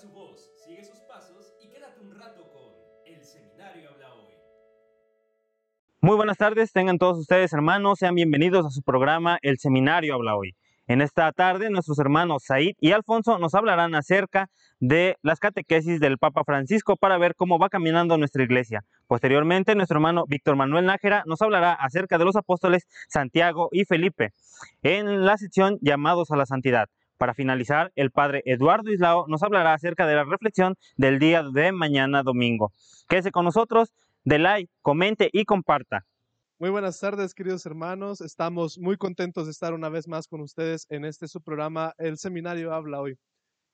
Su voz, sigue sus pasos y quédate un rato con El Seminario Habla Hoy. Muy buenas tardes, tengan todos ustedes hermanos, sean bienvenidos a su programa El Seminario Habla Hoy. En esta tarde nuestros hermanos Said y Alfonso nos hablarán acerca de las catequesis del Papa Francisco para ver cómo va caminando nuestra iglesia. Posteriormente nuestro hermano Víctor Manuel Nájera nos hablará acerca de los apóstoles Santiago y Felipe en la sección Llamados a la Santidad. Para finalizar, el padre Eduardo Islao nos hablará acerca de la reflexión del día de mañana domingo. Quédese con nosotros, de like, comente y comparta. Muy buenas tardes, queridos hermanos. Estamos muy contentos de estar una vez más con ustedes en este su programa, El Seminario Habla Hoy.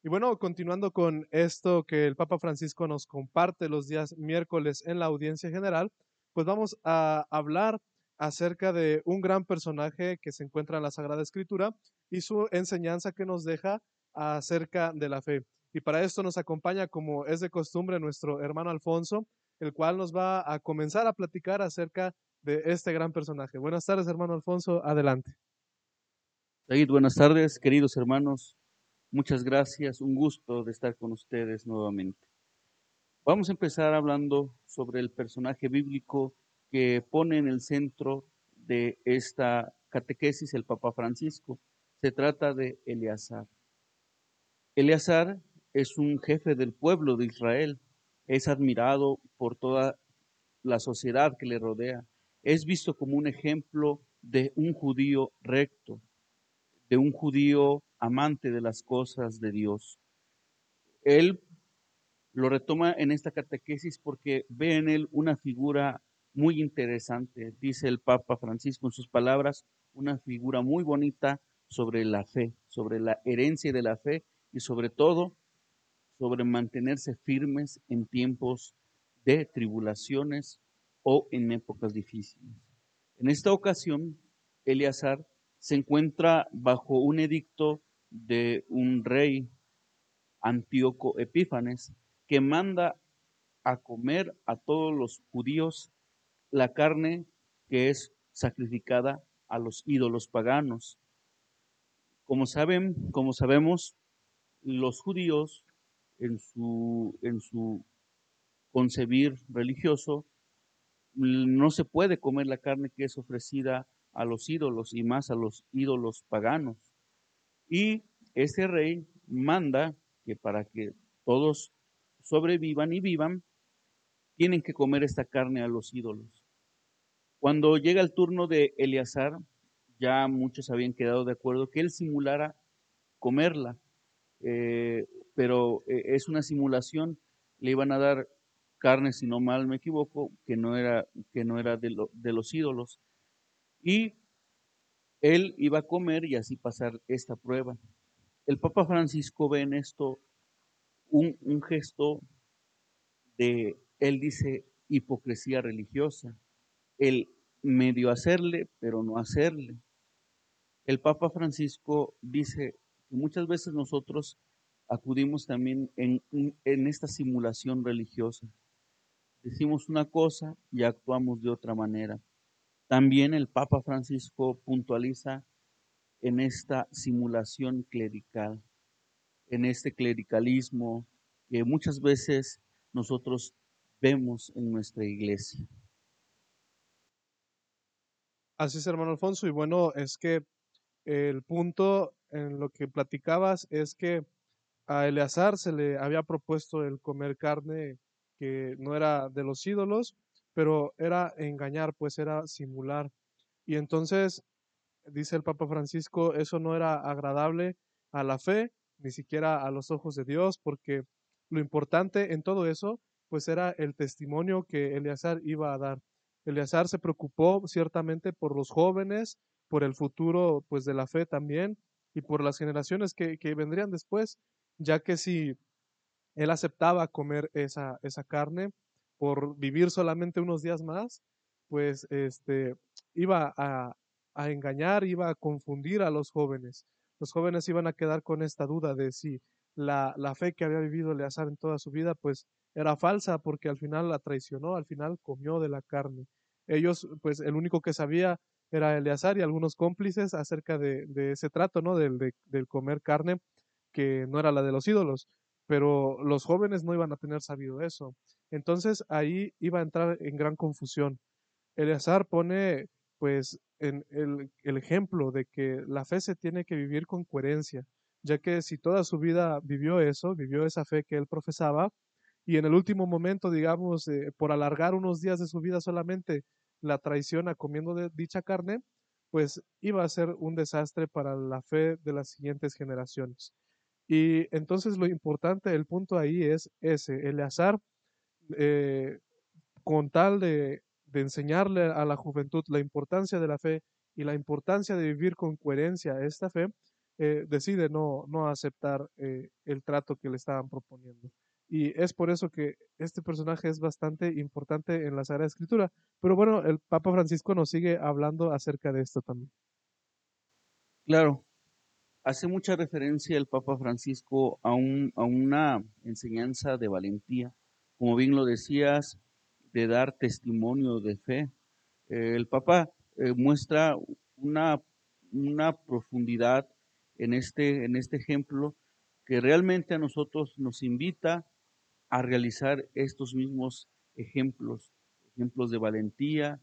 Y bueno, continuando con esto que el Papa Francisco nos comparte los días miércoles en la audiencia general, pues vamos a hablar acerca de un gran personaje que se encuentra en la Sagrada Escritura y su enseñanza que nos deja acerca de la fe. Y para esto nos acompaña, como es de costumbre, nuestro hermano Alfonso, el cual nos va a comenzar a platicar acerca de este gran personaje. Buenas tardes, hermano Alfonso, adelante. David, buenas tardes, queridos hermanos. Muchas gracias, un gusto de estar con ustedes nuevamente. Vamos a empezar hablando sobre el personaje bíblico que pone en el centro de esta catequesis el Papa Francisco. Se trata de Eleazar. Eleazar es un jefe del pueblo de Israel, es admirado por toda la sociedad que le rodea, es visto como un ejemplo de un judío recto, de un judío amante de las cosas de Dios. Él lo retoma en esta catequesis porque ve en él una figura muy interesante, dice el Papa Francisco en sus palabras, una figura muy bonita sobre la fe, sobre la herencia de la fe y sobre todo sobre mantenerse firmes en tiempos de tribulaciones o en épocas difíciles. En esta ocasión, Eleazar se encuentra bajo un edicto de un rey, Antíoco Epífanes, que manda a comer a todos los judíos la carne que es sacrificada a los ídolos paganos. Como saben, como sabemos, los judíos en su, concebir religioso no se puede comer la carne que es ofrecida a los ídolos y más a los ídolos paganos. Y ese rey manda que para que todos sobrevivan y vivan, tienen que comer esta carne a los ídolos. Cuando llega el turno de Eleazar, ya muchos habían quedado de acuerdo que él simulara comerla, eh, pero eh, es una simulación, le iban a dar carne, si no mal me equivoco, que no era, que no era de, los ídolos. Y él iba a comer y así pasar esta prueba. El Papa Francisco ve en esto un, un gesto de, él dice, hipocresía religiosa, el medio hacerle, pero no hacerle. El Papa Francisco dice que muchas veces nosotros acudimos también en, en esta simulación religiosa. Decimos una cosa y actuamos de otra manera. También el Papa Francisco puntualiza en esta simulación clerical, en este clericalismo que muchas veces nosotros vemos en nuestra iglesia. Así es, hermano Alfonso. Y bueno, es que el punto en lo que platicabas es que a Eleazar se le había propuesto el comer carne que no era de los ídolos, pero era engañar, pues era simular. Y entonces, dice el Papa Francisco, eso no era agradable a la fe, ni siquiera a los ojos de Dios, porque lo importante en todo eso, pues era el testimonio que Eleazar iba a dar. Eleazar se preocupó ciertamente por los jóvenes, por el futuro, pues de la fe también, y por las generaciones que, vendrían después, ya que si él aceptaba comer esa, esa carne por vivir solamente unos días más, pues este, iba a, a engañar, iba a confundir a los jóvenes. Los jóvenes iban a quedar con esta duda de si la, la fe que había vivido Eleazar en toda su vida, pues era falsa porque al final la traicionó, al final comió de la carne. Ellos, pues el único que sabía era Eleazar y algunos cómplices acerca de, ese trato, ¿no? Del, de, comer carne que no era la de los ídolos pero los jóvenes no iban a tener sabido eso. Entonces ahí iba a entrar en gran confusión. Eleazar pone pues en el, el ejemplo de que la fe se tiene que vivir con coherencia, ya que si toda su vida vivió eso, vivió esa fe que él profesaba, y en el último momento, digamos, eh, por alargar unos días de su vida solamente, la traiciona comiendo de dicha carne, pues iba a ser un desastre para la fe de las siguientes generaciones. Y entonces lo importante, el punto ahí es ese, Eleazar, eh, con tal de, enseñarle a la juventud la importancia de la fe y la importancia de vivir con coherencia esta fe, eh, decide no, no aceptar eh, el trato que le estaban proponiendo. Y es por eso que este personaje es bastante importante en la Sagrada Escritura. Pero bueno, el Papa Francisco nos sigue hablando acerca de esto también. Claro, hace mucha referencia el Papa Francisco a, un, a una enseñanza de valentía, como bien lo decías, de dar testimonio de fe. Eh, el Papa eh, muestra una, profundidad este, en este ejemplo que realmente a nosotros nos invita a realizar estos mismos ejemplos, ejemplos de valentía,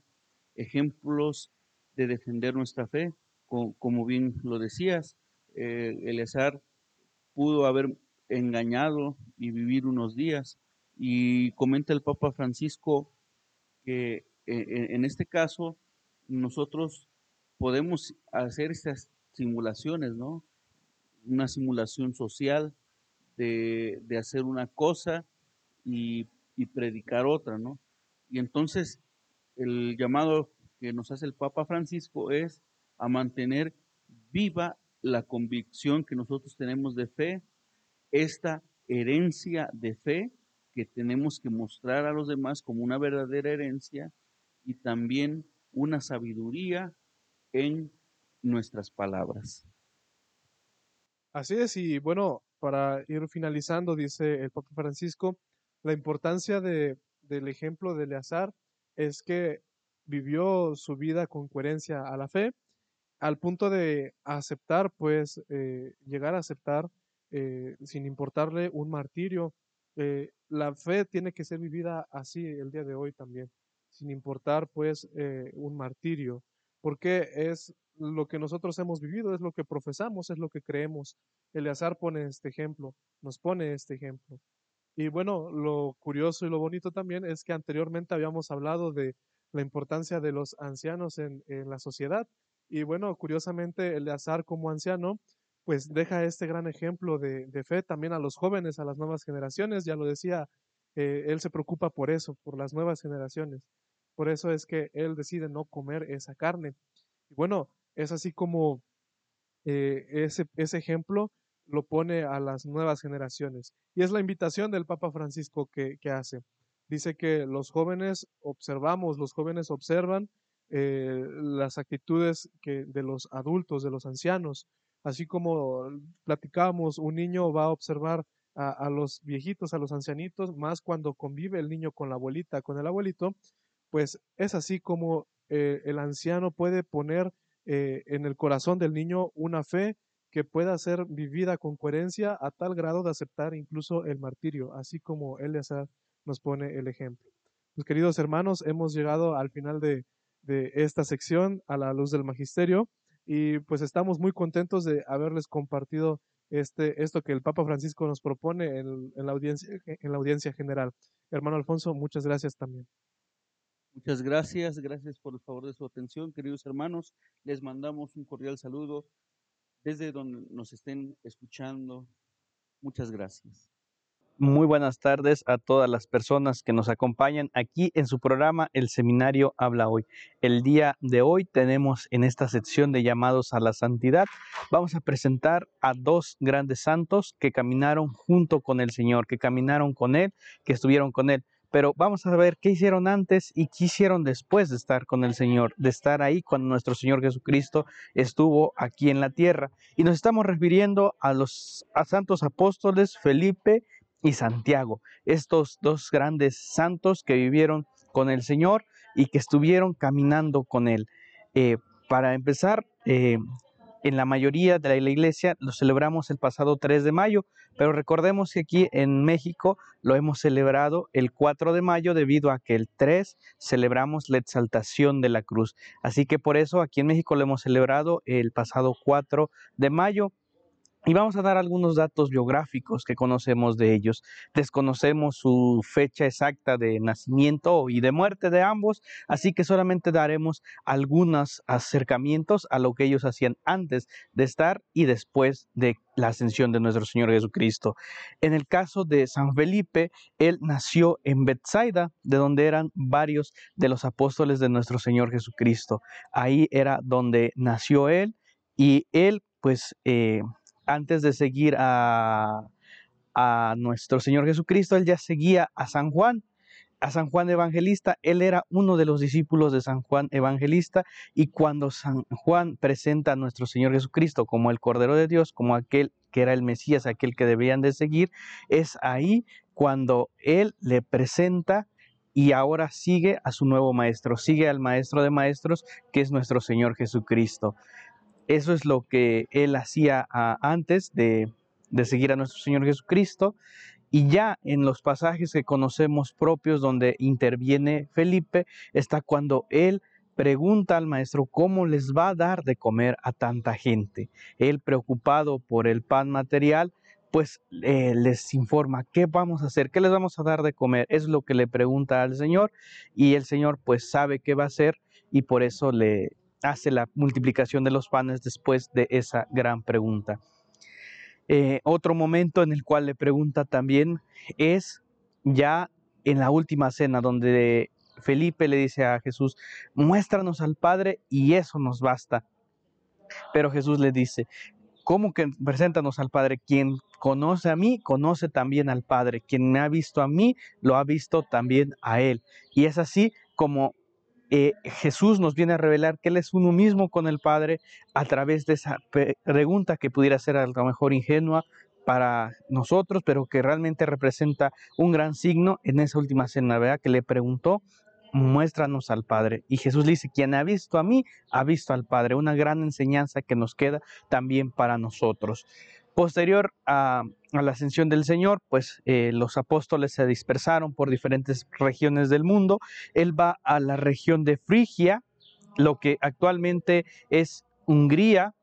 ejemplos de defender nuestra fe, como, bien lo decías, eh, Eleazar pudo haber engañado y vivir unos días. Y comenta el Papa Francisco que eh, en este caso nosotros podemos hacer estas simulaciones, ¿no? Una simulación social de hacer una cosa y, predicar otra, ¿no? Y entonces el llamado que nos hace el Papa Francisco es a mantener viva la convicción que nosotros tenemos de fe, esta herencia de fe que tenemos que mostrar a los demás como una verdadera herencia y también una sabiduría en nuestras palabras. Así es, y bueno, para ir finalizando, dice el Papa Francisco, la importancia de, del ejemplo de Eleazar es que vivió su vida con coherencia a la fe, al punto de aceptar, pues, eh, llegar a aceptar, eh, sin importarle un martirio. Eh, la fe tiene que ser vivida así el día de hoy también, sin importar, pues, un martirio, porque es lo que nosotros hemos vivido, es lo que profesamos, es lo que creemos. Eleazar pone este ejemplo, nos pone este ejemplo. Y bueno, lo curioso y lo bonito también es que anteriormente habíamos hablado de la importancia de los ancianos en, la sociedad. Y bueno, curiosamente, Eleazar como anciano, pues deja este gran ejemplo de, fe también a los jóvenes, a las nuevas generaciones. Ya lo decía, eh, él se preocupa por eso, por las nuevas generaciones. Por eso es que él decide no comer esa carne. Y bueno, es así como eh, ese, ese ejemplo lo pone a las nuevas generaciones. Y es la invitación del Papa Francisco que, hace. Dice que los jóvenes observamos, los jóvenes observan eh, las actitudes que, de los adultos, de los ancianos. Así como platicábamos, un niño va a observar a, los viejitos, a los ancianitos, más cuando convive el niño con la abuelita, con el abuelito, pues es así como eh, el anciano puede poner eh, en el corazón del niño una fe que pueda ser vivida con coherencia a tal grado de aceptar incluso el martirio, así como Eleazar nos pone el ejemplo. Pues queridos hermanos, hemos llegado al final de, esta sección a la luz del magisterio y pues estamos muy contentos de haberles compartido este, esto que el Papa Francisco nos propone en, la audiencia, en la audiencia general. Hermano Alfonso, muchas gracias también. Muchas gracias, gracias por el favor de su atención, queridos hermanos. Les mandamos un cordial saludo desde donde nos estén escuchando. Muchas gracias. Muy buenas tardes a todas las personas que nos acompañan aquí en su programa El Seminario Habla Hoy. El día de hoy tenemos en esta sección de llamados a la santidad, vamos a presentar a dos grandes santos que caminaron junto con el Señor, que caminaron con Él, que estuvieron con Él. Pero vamos a ver qué hicieron antes y qué hicieron después de estar con el Señor, de estar ahí cuando nuestro Señor Jesucristo estuvo aquí en la tierra. Y nos estamos refiriendo a los santos apóstoles Felipe y Santiago, estos dos grandes santos que vivieron con el Señor y que estuvieron caminando con Él. Eh, para empezar, eh, en la mayoría de la iglesia lo celebramos el pasado 3 de mayo, pero recordemos que aquí en México lo hemos celebrado el 4 de mayo debido a que el 3 celebramos la exaltación de la cruz. Así que por eso aquí en México lo hemos celebrado el pasado 4 de mayo. Y vamos a dar algunos datos biográficos que conocemos de ellos. Desconocemos su fecha exacta de nacimiento y de muerte de ambos, así que solamente daremos algunos acercamientos a lo que ellos hacían antes de estar y después de la ascensión de nuestro Señor Jesucristo. En el caso de San Felipe, él nació en Bethsaida, de donde eran varios de los apóstoles de nuestro Señor Jesucristo. Ahí era donde nació él y él pues eh, antes de seguir a, nuestro Señor Jesucristo, él ya seguía a San Juan, a San Juan Evangelista. Él era uno de los discípulos de San Juan Evangelista y cuando San Juan presenta a nuestro Señor Jesucristo como el Cordero de Dios, como aquel que era el Mesías, aquel que debían de seguir, es ahí cuando él le presenta y ahora sigue a su nuevo maestro, sigue al maestro de maestros, que es nuestro Señor Jesucristo. Eso es lo que él hacía ah, antes de, seguir a nuestro Señor Jesucristo. Y ya en los pasajes que conocemos propios donde interviene Felipe, está cuando él pregunta al maestro cómo les va a dar de comer a tanta gente. Él preocupado por el pan material, pues eh, les informa qué vamos a hacer, qué les vamos a dar de comer. Es lo que le pregunta al Señor y el Señor pues sabe qué va a hacer y por eso le, hace la multiplicación de los panes después de esa gran pregunta. Eh, otro momento en el cual le pregunta también es ya en la última cena donde Felipe le dice a Jesús, muéstranos al Padre y eso nos basta. Pero Jesús le dice, ¿cómo que preséntanos al Padre? Quien conoce a mí, conoce también al Padre. Quien me ha visto a mí, lo ha visto también a Él. Y es así como eh, Jesús nos viene a revelar que Él es uno mismo con el Padre a través de esa pregunta que pudiera ser a lo mejor ingenua para nosotros, pero que realmente representa un gran signo en esa última cena, ¿verdad? Que le preguntó, muéstranos al Padre. Y Jesús dice, quien ha visto a mí, ha visto al Padre. Una gran enseñanza que nos queda también para nosotros. Posterior a, la ascensión del Señor, pues eh, los apóstoles se dispersaron por diferentes regiones del mundo. Él va a la región de Frigia, lo que actualmente es Hungría,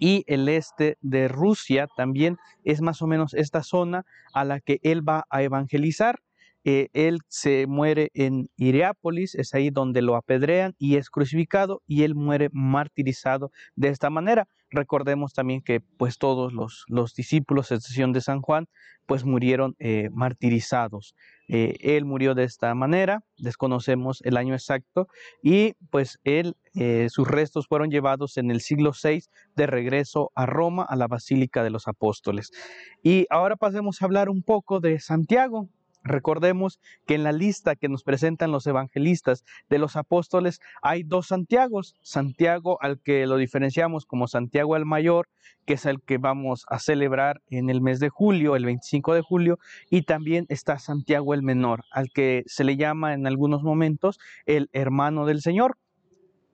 y el este de Rusia también es más o menos esta zona a la que él va a evangelizar. Eh, él se muere en Iriápolis, es ahí donde lo apedrean y es crucificado y él muere martirizado de esta manera. Recordemos también que pues todos los, los discípulos, excepción de San Juan, pues murieron eh, martirizados. Eh, él murió de esta manera, desconocemos el año exacto, y pues él, sus restos fueron llevados en el siglo VI de regreso a Roma, a la Basílica de los Apóstoles. Y ahora pasemos a hablar un poco de Santiago. Recordemos que en la lista que nos presentan los evangelistas de los apóstoles hay dos Santiagos. Santiago al que lo diferenciamos como Santiago el Mayor, que es el que vamos a celebrar en el mes de julio, el 25 de julio, y también está Santiago el Menor, al que se le llama en algunos momentos el hermano del Señor.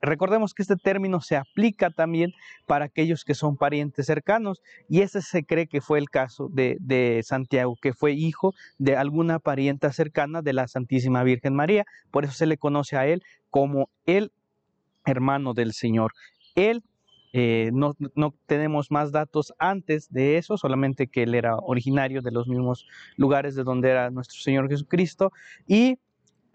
Recordemos que este término se aplica también para aquellos que son parientes cercanos y ese se cree que fue el caso de, Santiago, que fue hijo de alguna parienta cercana de la Santísima Virgen María. Por eso se le conoce a él como el hermano del Señor. Él eh, no, no, tenemos más datos antes de eso, solamente que él era originario de los mismos lugares de donde era nuestro Señor Jesucristo y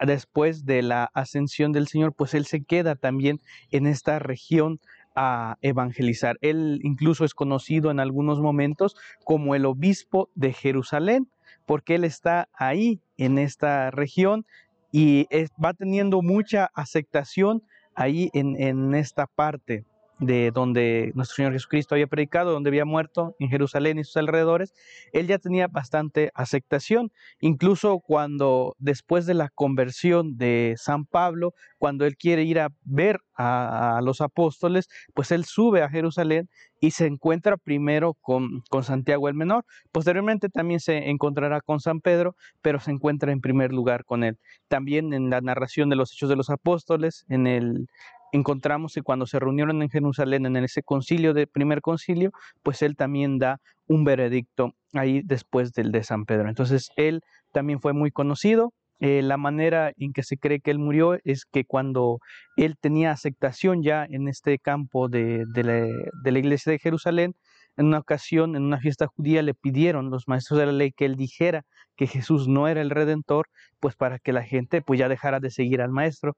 después de la ascensión del Señor, pues Él se queda también en esta región a evangelizar. Él incluso es conocido en algunos momentos como el obispo de Jerusalén, porque Él está ahí en esta región y va teniendo mucha aceptación ahí en, en esta parte de donde nuestro Señor Jesucristo había predicado, donde había muerto en Jerusalén y sus alrededores, él ya tenía bastante aceptación. Incluso cuando después de la conversión de San Pablo, cuando él quiere ir a ver a, los apóstoles, pues él sube a Jerusalén y se encuentra primero con, con, Santiago el Menor. Posteriormente también se encontrará con San Pedro, pero se encuentra en primer lugar con él. También en la narración de los Hechos de los Apóstoles, en el encontramos que cuando se reunieron en Jerusalén en ese concilio de primer concilio, pues él también da un veredicto ahí después del de San Pedro. Entonces él también fue muy conocido. Eh, la manera en que se cree que él murió es que cuando él tenía aceptación ya en este campo de, la, de la iglesia de Jerusalén, en una ocasión, en una fiesta judía, le pidieron los maestros de la ley que él dijera que Jesús no era el redentor, pues para que la gente pues ya dejara de seguir al maestro.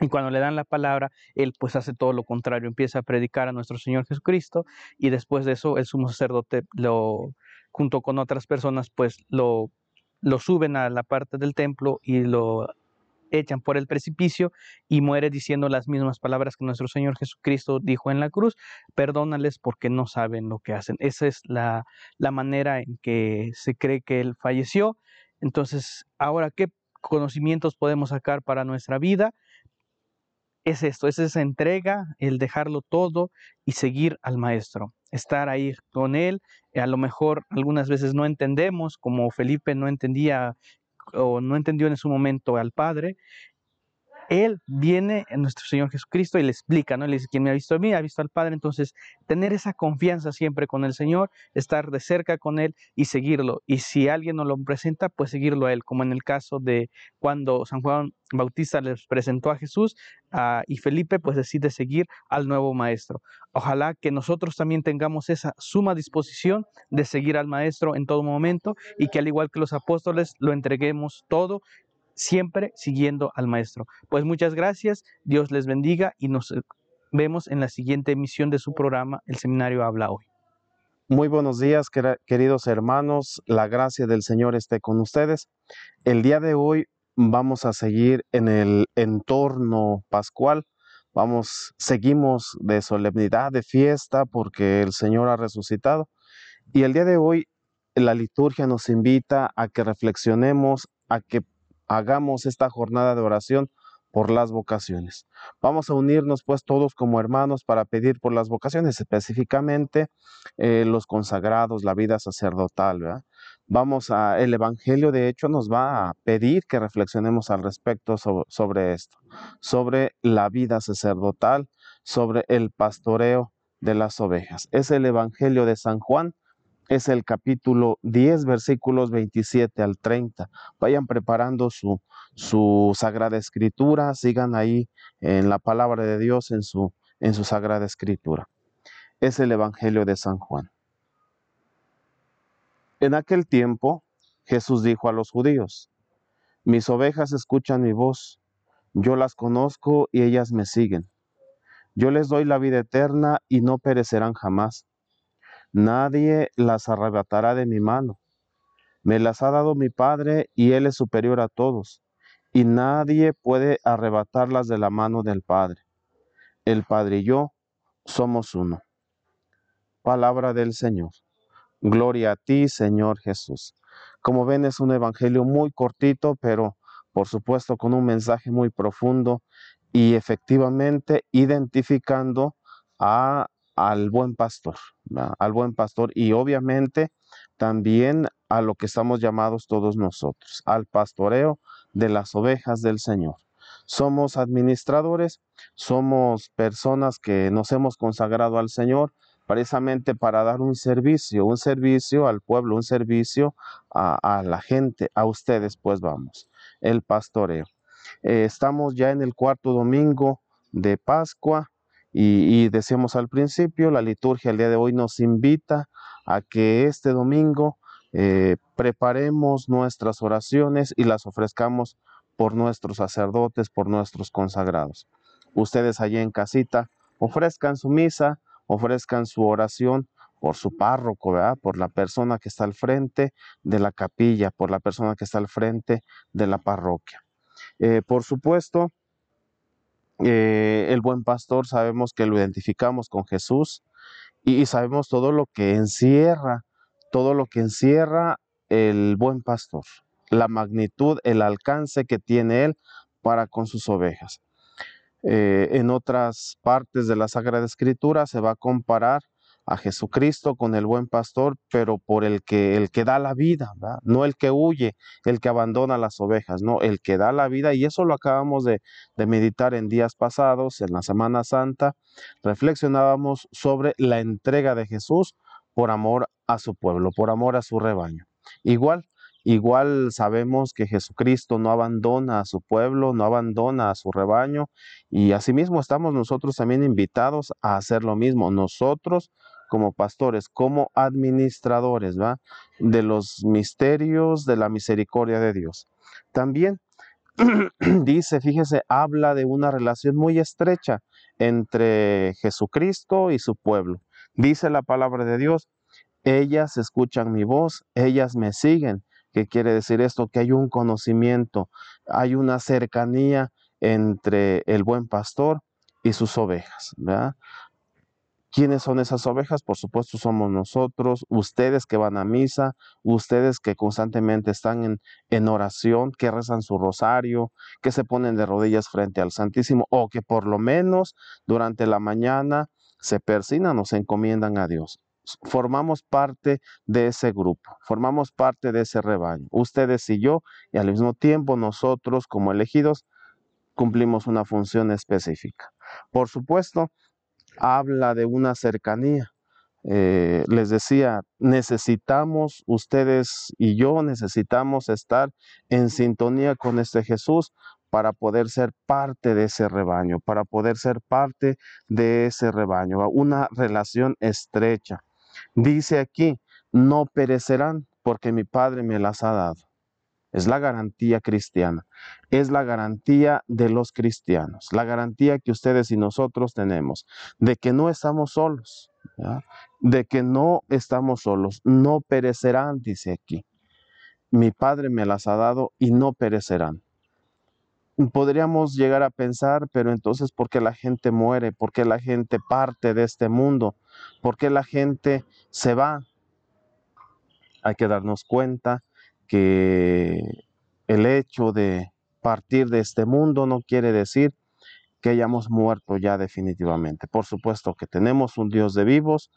Y cuando le dan la palabra, él pues hace todo lo contrario, empieza a predicar a nuestro Señor Jesucristo y después de eso el sumo sacerdote lo junto con otras personas pues lo lo suben a la parte del templo y lo echan por el precipicio y muere diciendo las mismas palabras que nuestro Señor Jesucristo dijo en la cruz, perdónales porque no saben lo que hacen. Esa es la, la manera en que se cree que Él falleció. Entonces, ahora, ¿qué conocimientos podemos sacar para nuestra vida? Es esto, es esa entrega, el dejarlo todo y seguir al Maestro estar ahí con Él. A lo mejor algunas veces no entendemos, como Felipe no entendía o no entendió en su momento al Padre, él viene en nuestro Señor Jesucristo y le explica, ¿no? Le dice, quien me ha visto a mí, ha visto al Padre. Entonces, tener esa confianza siempre con el Señor, estar de cerca con Él y seguirlo. Y si alguien nos lo presenta, pues seguirlo a Él, como en el caso de cuando San Juan Bautista les presentó a Jesús y Felipe pues decide seguir al nuevo Maestro. Ojalá que nosotros también tengamos esa suma disposición de seguir al Maestro en todo momento y que al igual que los apóstoles lo entreguemos todo siempre siguiendo al Maestro. Pues muchas gracias, Dios les bendiga y nos eh, vemos en la siguiente emisión de su programa, El Seminario Habla Hoy. Muy buenos días, queridos hermanos. La gracia del Señor esté con ustedes. El día de hoy vamos a seguir en el entorno pascual. Vamos, seguimos de solemnidad, de fiesta, porque el Señor ha resucitado. Y el día de hoy la liturgia nos invita a que reflexionemos, a que hagamos esta jornada de oración por las vocaciones. Vamos a unirnos pues todos como hermanos para pedir por las vocaciones, específicamente eh, los consagrados, la vida sacerdotal. Vamos a, el Evangelio de hecho nos va a pedir que reflexionemos al respecto sobre esto, sobre la vida sacerdotal, sobre el pastoreo de las ovejas. Es el Evangelio de San Juan, es el capítulo 10, versículos 27 al 30. Vayan preparando su, su Sagrada Escritura, sigan ahí en la palabra de Dios, en su, en su Sagrada Escritura. Es el Evangelio de San Juan. En aquel tiempo, Jesús dijo a los judíos, mis ovejas escuchan mi voz, yo las conozco y ellas me siguen. Yo les doy la vida eterna y no perecerán jamás Nadie las arrebatará de mi mano. Me las ha dado mi Padre y Él es superior a todos, y nadie puede arrebatarlas de la mano del Padre. El Padre y yo somos uno. Palabra del Señor. Gloria a ti, Señor Jesús. Como ven, es un evangelio muy cortito, pero por supuesto con un mensaje muy profundo y efectivamente identificando a al buen pastor, al buen pastor y obviamente también a lo que estamos llamados todos nosotros, al pastoreo de las ovejas del Señor. Somos administradores, somos personas que nos hemos consagrado al Señor precisamente para dar un servicio, un servicio al pueblo, un servicio a, la gente, a ustedes pues vamos, el pastoreo. Eh, estamos ya en el cuarto domingo de Pascua, y, decíamos al principio, la liturgia el día de hoy nos invita a que este domingo eh, preparemos nuestras oraciones y las ofrezcamos por nuestros sacerdotes, por nuestros consagrados. Ustedes allí en casita ofrezcan su misa, ofrezcan su oración por su párroco, por la persona que está al frente de la capilla, por la persona que está al frente de la parroquia. Eh, por supuesto, eh, el buen pastor sabemos que lo identificamos con Jesús y, sabemos todo lo que encierra, todo lo que encierra el buen pastor, la magnitud, el alcance que tiene él para con sus ovejas. Eh, en otras partes de la Sagrada Escritura se va a comparar a Jesucristo con el buen pastor, pero por el que el que da la vida, no el que huye, el que abandona las ovejas, no, el que da la vida y eso lo acabamos de meditar en días pasados, en la Semana Santa, reflexionábamos sobre la entrega de Jesús por amor a su pueblo, por amor a su rebaño. Igual, igual sabemos que Jesucristo no abandona a su pueblo, no abandona a su rebaño y asimismo estamos nosotros también invitados a hacer lo mismo. Nosotros como pastores, como administradores, ¿va? De los misterios de la misericordia de Dios. También dice, fíjese, habla de una relación muy estrecha entre Jesucristo y su pueblo. Dice la palabra de Dios, ellas escuchan mi voz, ellas me siguen. ¿Qué quiere decir esto? Que hay un conocimiento, hay una cercanía entre el buen pastor y sus ovejas. ¿Quiénes son esas ovejas? Por supuesto somos nosotros, ustedes que van a misa, ustedes que constantemente están en, en, oración, que rezan su rosario, que se ponen de rodillas frente al Santísimo o que por lo menos durante la mañana se persinan o se encomiendan a Dios. Formamos parte de ese grupo, formamos parte de ese rebaño, ustedes y yo, y al mismo tiempo nosotros como elegidos cumplimos una función específica. Por supuesto, habla de una cercanía. Eh, les decía, necesitamos, ustedes y yo necesitamos estar en sintonía con este Jesús para poder ser parte de ese rebaño, para poder ser parte de ese rebaño, una relación estrecha. Dice aquí, no perecerán porque mi Padre me las ha dado. Es la garantía cristiana, es la garantía de los cristianos, la garantía que ustedes y nosotros tenemos de que no estamos solos, de que no estamos solos, no perecerán, dice aquí. Mi Padre me las ha dado y no perecerán. Podríamos llegar a pensar, pero entonces, ¿por qué la gente muere? ¿Por qué la gente parte de este mundo? ¿Por qué la gente se va? Hay que darnos cuenta que el hecho de partir de este mundo no quiere decir que hayamos muerto ya definitivamente. Por supuesto que tenemos un Dios de vivos,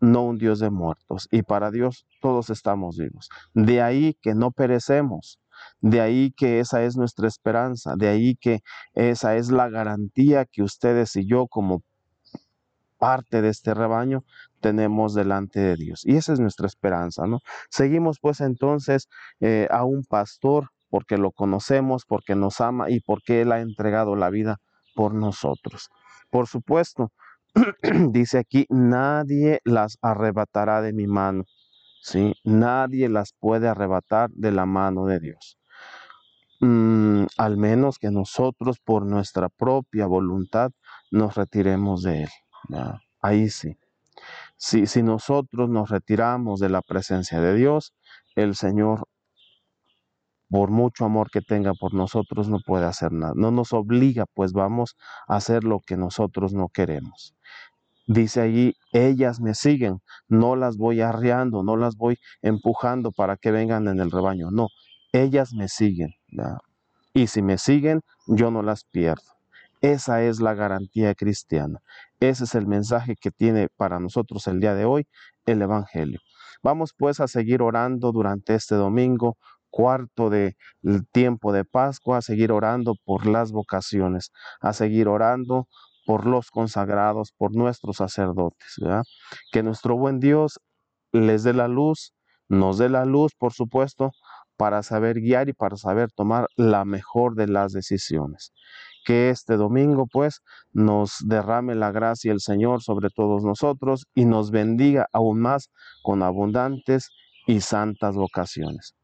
no un Dios de muertos. Y para Dios todos estamos vivos. De ahí que no perecemos. De ahí que esa es nuestra esperanza. De ahí que esa es la garantía que ustedes y yo como parte de este rebaño tenemos delante de Dios. Y esa es nuestra esperanza, ¿no? Seguimos pues entonces eh, a un pastor porque lo conocemos, porque nos ama y porque Él ha entregado la vida por nosotros. Por supuesto, dice aquí, nadie las arrebatará de mi mano. ¿Sí? Nadie las puede arrebatar de la mano de Dios. Mm, al menos que nosotros por nuestra propia voluntad nos retiremos de Él. Ahí sí. Si, si nosotros nos retiramos de la presencia de Dios, el Señor, por mucho amor que tenga por nosotros, no puede hacer nada. No nos obliga, pues vamos a hacer lo que nosotros no queremos. Dice allí, ellas me siguen, no las voy arreando, no las voy empujando para que vengan en el rebaño, no, ellas me siguen. Y si me siguen, yo no las pierdo. Esa es la garantía cristiana. Ese es el mensaje que tiene para nosotros el día de hoy el Evangelio. Vamos pues a seguir orando durante este domingo, cuarto del tiempo de Pascua, a seguir orando por las vocaciones, a seguir orando por los consagrados, por nuestros sacerdotes. Que nuestro buen Dios les dé la luz, nos dé la luz, por supuesto, para saber guiar y para saber tomar la mejor de las decisiones que este domingo pues nos derrame la gracia el Señor sobre todos nosotros y nos bendiga aún más con abundantes y santas vocaciones.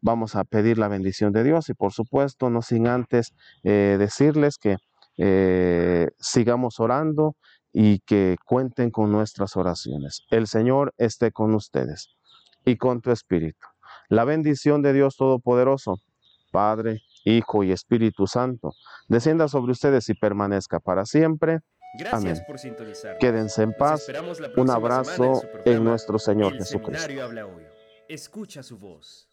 Vamos a pedir la bendición de Dios y por supuesto no sin antes eh, decirles que eh, sigamos orando y que cuenten con nuestras oraciones. El Señor esté con ustedes y con tu espíritu. La bendición de Dios Todopoderoso, Padre, Hijo y Espíritu Santo, descienda sobre ustedes y permanezca para siempre. Gracias Amén. por sintonizar. Quédense en paz. Un abrazo en nuestro Señor El Jesucristo. Escucha su voz.